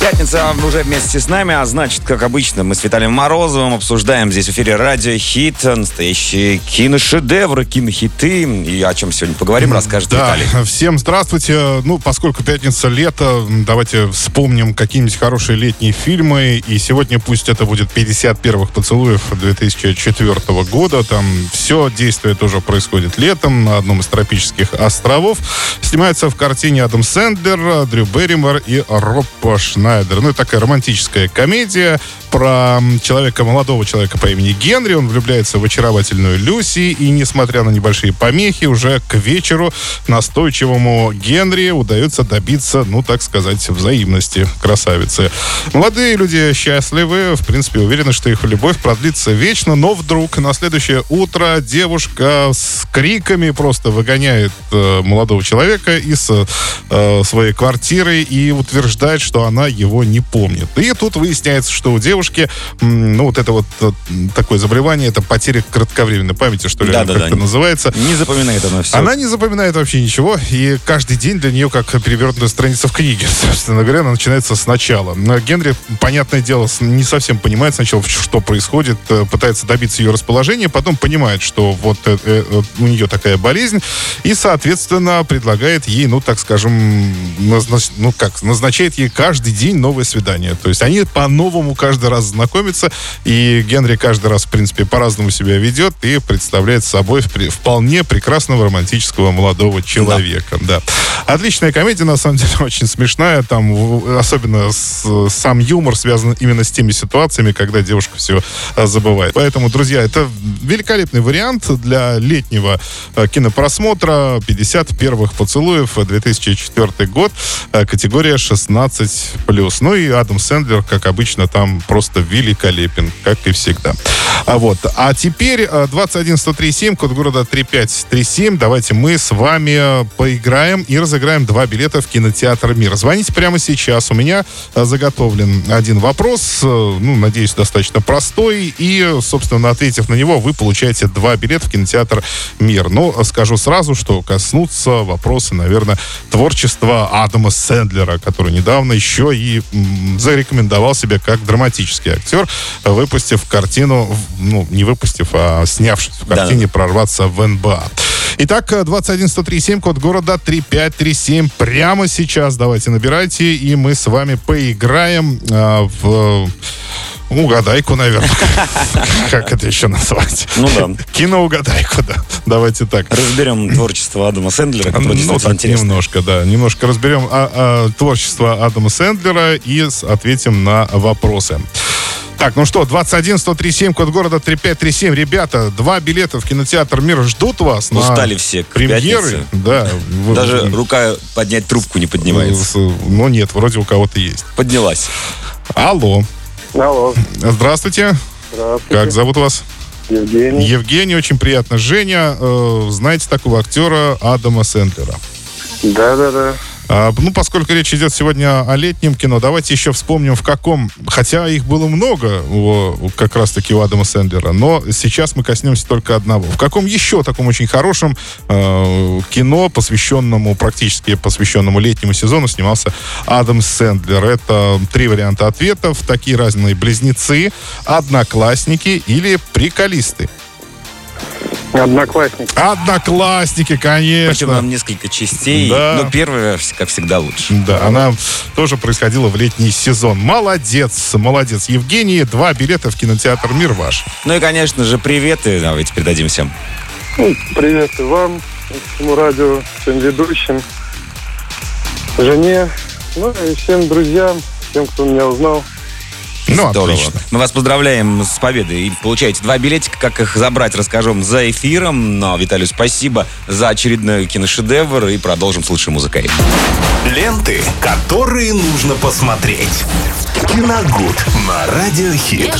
Пятница уже вместе с нами, а значит, как обычно, мы с Виталием Морозовым обсуждаем здесь в эфире радио хит, настоящие киношедевры, кинохиты. И о чем сегодня поговорим, расскажет да. Виталий. Всем здравствуйте. Ну, поскольку пятница, лето, давайте вспомним какие-нибудь хорошие летние фильмы. И сегодня пусть это будет 50 первых поцелуев 2004 года. Там все действие тоже происходит летом на одном из тропических островов. Снимается в картине Адам Сэндлер, Дрю Берримор и Роб Шнайдер. Ну, это такая романтическая комедия про человека, молодого человека по имени Генри. Он влюбляется в очаровательную Люси, и, несмотря на небольшие помехи, уже к вечеру настойчивому Генри удается добиться, ну, так сказать, взаимности красавицы. Молодые люди счастливы, в принципе, уверены, что их любовь продлится вечно, но вдруг на следующее утро девушка с криками просто выгоняет э, молодого человека из э, своей квартиры и утверждает, что она его не помнит. И тут выясняется, что у девушки, ну, вот это вот такое заболевание, это потеря кратковременной памяти, что ли, Да, да, как да. это называется. Не запоминает она все. Она не запоминает вообще ничего, и каждый день для нее как перевернутая страница в книге. Собственно говоря, она начинается сначала. Но Генри, понятное дело, не совсем понимает сначала, что происходит, э, пытается добиться ее расположения, потом понимает, что вот э, э, у нее такая болезнь, и, соответственно, предлагает ей, ну, так скажем, назнач- ну, как, назначает ей каждый день новое свидание. То есть они по-новому каждый раз знакомятся, и Генри каждый раз, в принципе, по-разному себя ведет и представляет собой вполне прекрасного романтического молодого человека. Да. Отличная комедия, на самом деле, очень смешная. Там особенно с- сам юмор связан именно с теми ситуациями, когда девушка все а, забывает. Поэтому, друзья, это великолепный вариант для летнего а, кинопросмотра. 50 первых поцелуев, а, 2004 год, а, категория 16+. Ну и Адам Сэндлер, как обычно, там просто великолепен, как и всегда. А вот. А теперь а, 21137, код города 3537. Давайте мы с вами а, поиграем и разыграем два билета в кинотеатр «Мир». Звоните прямо сейчас. У меня а, заготовлен один вопрос, э, ну, надеюсь, достаточно простой. И, собственно, ответив на него, вы получаете два билета в кинотеатр «Мир». Но а, скажу сразу, что коснутся вопросы, наверное, творчества Адама Сэндлера, который недавно еще и зарекомендовал себя как драматический актер, выпустив картину, ну, не выпустив, а снявшись в Да. картине «Прорваться в НБА». Итак, э, 21137, код города 3537. Прямо сейчас давайте набирайте, и мы с вами поиграем а, в э, угадайку, наверное. Как это еще назвать? Ну да. Киноугадайку, да. Давайте так. Разберем творчество Адама Сэндлера, которое Ну, так интересно. немножко, да. Немножко разберем а, а, творчество Адама Сэндлера и ответим на вопросы. Так, ну что, 21-137, код города 3537. Ребята, два билета в кинотеатр «Мир» ждут вас на Устали все к премьеры. пятнице. Да. Даже вы- рука поднять трубку не поднимается. с- Ну нет, вроде у кого-то есть. Поднялась. Алло. Алло, Здравствуйте. здравствуйте. Как зовут вас? Евгений. Евгений, очень приятно. Женя, э, знаете такого актера Адама Сэндлера? Да-да-да. А, ну, поскольку речь идет сегодня о летнем кино, давайте еще вспомним, в каком... Хотя их было много как раз-таки у Адама Сэндлера, но сейчас мы коснемся только одного. В каком еще таком очень хорошем э, кино, посвященному, практически посвященному летнему сезону, снимался Адам Сэндлер? Это три варианта ответов, такие разные близнецы, одноклассники или приколисты. Одноклассник. Одноклассники, конечно. Причем нам несколько частей, Да. но первая, как всегда, лучше. Да, она тоже происходила в летний сезон. Молодец, молодец. Евгений, два билета в кинотеатр «Мир» ваш. Ну и, конечно же, приветы давайте передадим всем. Ну, привет и вам, и всему радио, всем ведущим, жене, ну и всем друзьям, всем, кто меня узнал. Ну, Здорово. отлично. Мы вас поздравляем с победой. И получаете два билетика. Как их забрать, расскажем за эфиром. Но, Виталию, спасибо за очередной киношедевр. И продолжим с лучшей музыкой. Ленты, которые нужно посмотреть. Киногуд на Радиохит.